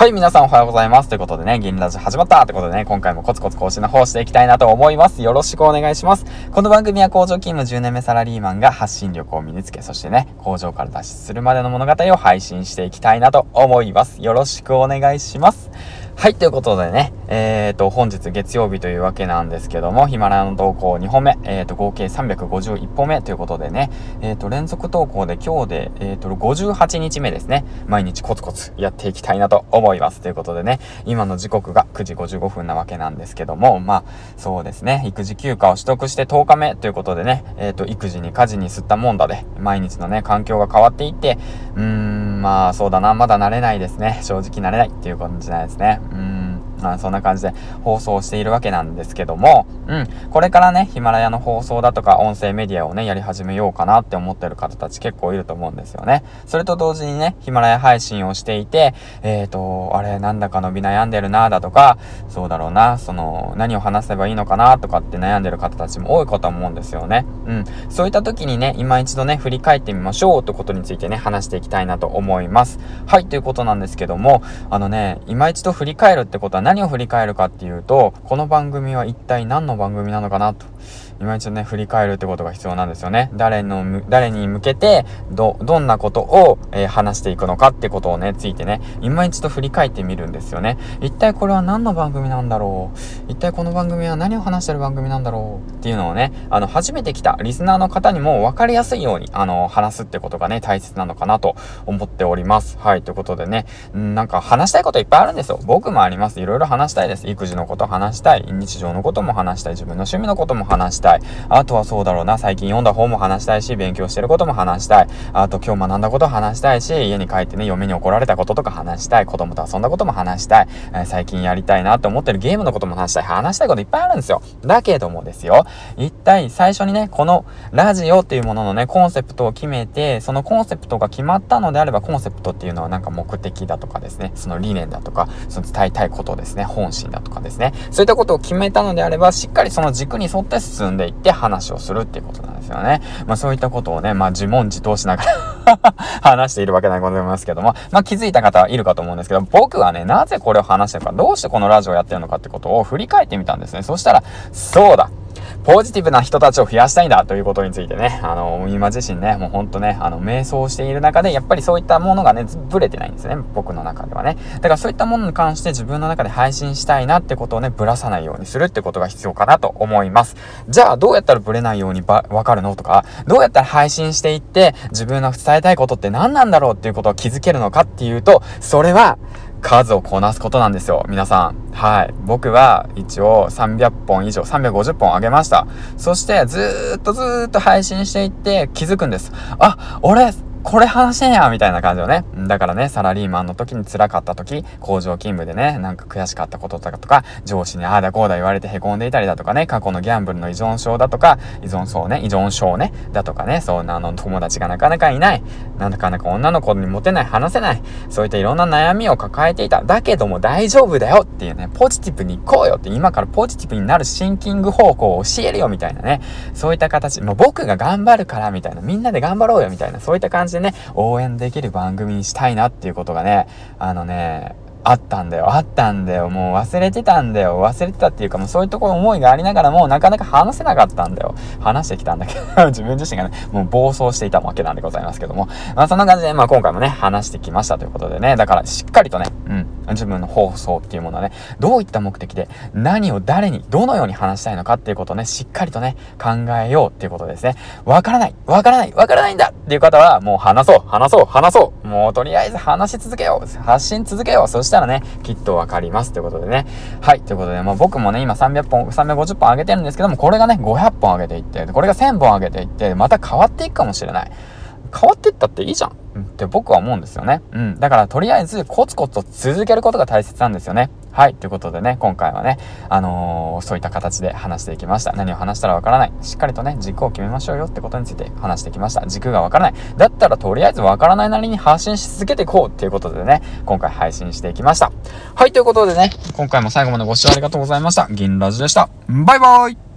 はい、皆さんおはようございます。ということでね、銀ラジ始まったということでね、今回もコツコツ更新の方していきたいなと思います。よろしくお願いします。この番組は工場勤務10年目サラリーマンが発信力を身につけ、そしてね、工場から脱出するまでの物語を配信していきたいなと思います。よろしくお願いします。はい、ということでね、えっ、ー、と、本日月曜日というわけなんですけども、ヒマラヤの投稿2本目、えっ、ー、と、合計351本目ということでね、えっ、ー、と、連続投稿で今日で、えっ、と、58日目ですね、毎日コツコツやっていきたいなと思います。ということでね、今の時刻が9時55分なわけなんですけども、まあ、そうですね、育児休暇を取得して10日目ということでね、えっ、と、育児に家事に吸ったもんだで、毎日のね、環境が変わっていって、うーん、まあ、そうだな、まだ慣れないですね。正直慣れないっていう感じなんですね。うん。まあ、そんな感じで放送しているわけなんですけども、うん、これからね、ヒマラヤの放送だとか音声メディアをね、やり始めようかなって思ってる方たち結構いると思うんですよね。それと同時にね、ヒマラヤ配信をしていて、えっ、ー、と、あれ、なんだか伸び悩んでるなだとか、そうだろうな、その、何を話せばいいのかなとかって悩んでる方たちも多いかと思うんですよね。うん。そういった時にね、今一度ね、振り返ってみましょうということについてね、話していきたいなと思います。はい、ということなんですけども、あのね、今一度振り返るってことは何を振り返るかっていうと、この番組は一体何の番組なのかなと。今一度ね、振り返るってことが必要なんですよね。誰の、誰に向けて、ど、どんなことを、えー、話していくのかってことをね、ついてね、今一度振り返ってみるんですよね。一体これは何の番組なんだろう？一体この番組は何を話してる番組なんだろう？っていうのをね、あの、初めて来たリスナーの方にも分かりやすいように、あの、話すってことがね、大切なのかなと思っております。はい、ということでね、んなんか話したいこといっぱいあるんですよ。僕もあります。いろいろ話したいです。育児のこと話したい。日常のことも話したい。自分の趣味のことも話したい。たい。あとはそうだろうな、最近読んだ本も話したいし、勉強してることも話したい。あと今日学んだこと話したいし、家に帰ってね、嫁に怒られたこととか話したい。子供と遊んだことも話したい。えー、最近やりたいなって思ってるゲームのことも話したい。話したいこといっぱいあるんですよ。だけどもですよ、一体最初にね、このラジオっていうもののね、コンセプトを決めて、そのコンセプトが決まったのであれば、コンセプトっていうのはなんか目的だとかですね、その理念だとか、その伝えたいことですね、本心だとかですね、そういったことを決めたのであれば、しっかりその軸に沿って進んでいって話をするっていうことなんですよね。まあそういったことをね、まあ自問自答しながら 話しているわけでございますけども、まあ気づいた方いるかと思うんですけど、僕はね、なぜこれを話してるか、どうしてこのラジオをやってるのかってことを振り返ってみたんですね。そしたら、そうだポジティブな人たちを増やしたいんだということについてね、あの、今自身ね、もうほんとね、あの、瞑想している中で、やっぱりそういったものがね、ぶれてないんですね、僕の中ではね。だからそういったものに関して自分の中で配信したいなってことをね、ぶらさないようにするってことが必要かなと思います。じゃあ、どうやったらぶれないようにばわかるのとか、どうやったら配信していって、自分の伝えたいことって何なんだろうっていうことを気づけるのかっていうと、それは、数をこなすことなんですよ。皆さん。はい。僕は一応300本以上、350本あげました。そしてずーっとずーっと配信していって気づくんです。あ、俺、これ話してんやみたいな感じをね。だからね、サラリーマンの時に辛かった時、工場勤務でね、なんか悔しかったこととかとか、上司にああだこうだ言われて凹んでいたりだとかね、過去のギャンブルの依存症だとか、依存症ね、依存症ね、だとかね、そんなあの友達がなかなかいない、なかなか女の子にモテない、話せない、そういったいろんな悩みを抱えていた。だけども大丈夫だよっていうね、ポジティブに行こうよって、今からポジティブになるシンキング方向を教えるよみたいなね、そういった形、もう僕が頑張るからみたいな、みんなで頑張ろうよみたいな、そういった感じでね、応援できる番組にしたいなっていうことがね、あのね、あったんだよ、あったんだよ、もう忘れてたんだよ、忘れてたっていうかもうそういうところ思いがありながらもなかなか話せなかったんだよ。話してきたんだけど 自分自身がね、もう暴走していたわけなんでございますけども。まあそんな感じで、まあ今回もね、話してきましたということでね、だからしっかりとね、うん、自分の放送っていうものはね、どういった目的で、何を誰に、どのように話したいのかっていうことをね、しっかりとね、考えようっていうことですね。わからない、わからない、わからないんだっていう方は、もう話そう、話そう、話そう。もうとりあえず話し続けよう。発信続けよう。そしたらね、きっとわかります。ということでね。はい。ということで、まあ僕もね、今300本、350本上げてるんですけども、これがね、500本上げていって、これが1000本上げていって、また変わっていくかもしれない。変わっていったっていいじゃん。って僕は思うんですよね。うん。だからとりあえずコツコツと続けることが大切なんですよね。はい。ということでね、今回はね、あのー、そういった形で話していきました。何を話したらわからない。しっかりとね、軸を決めましょうよってことについて話してきました。軸がわからない。だったらとりあえずわからないなりに発信し続けていこうっていうことでね、今回配信していきました。はい。ということでね、今回も最後までご視聴ありがとうございました。銀ラジでした。バイバーイ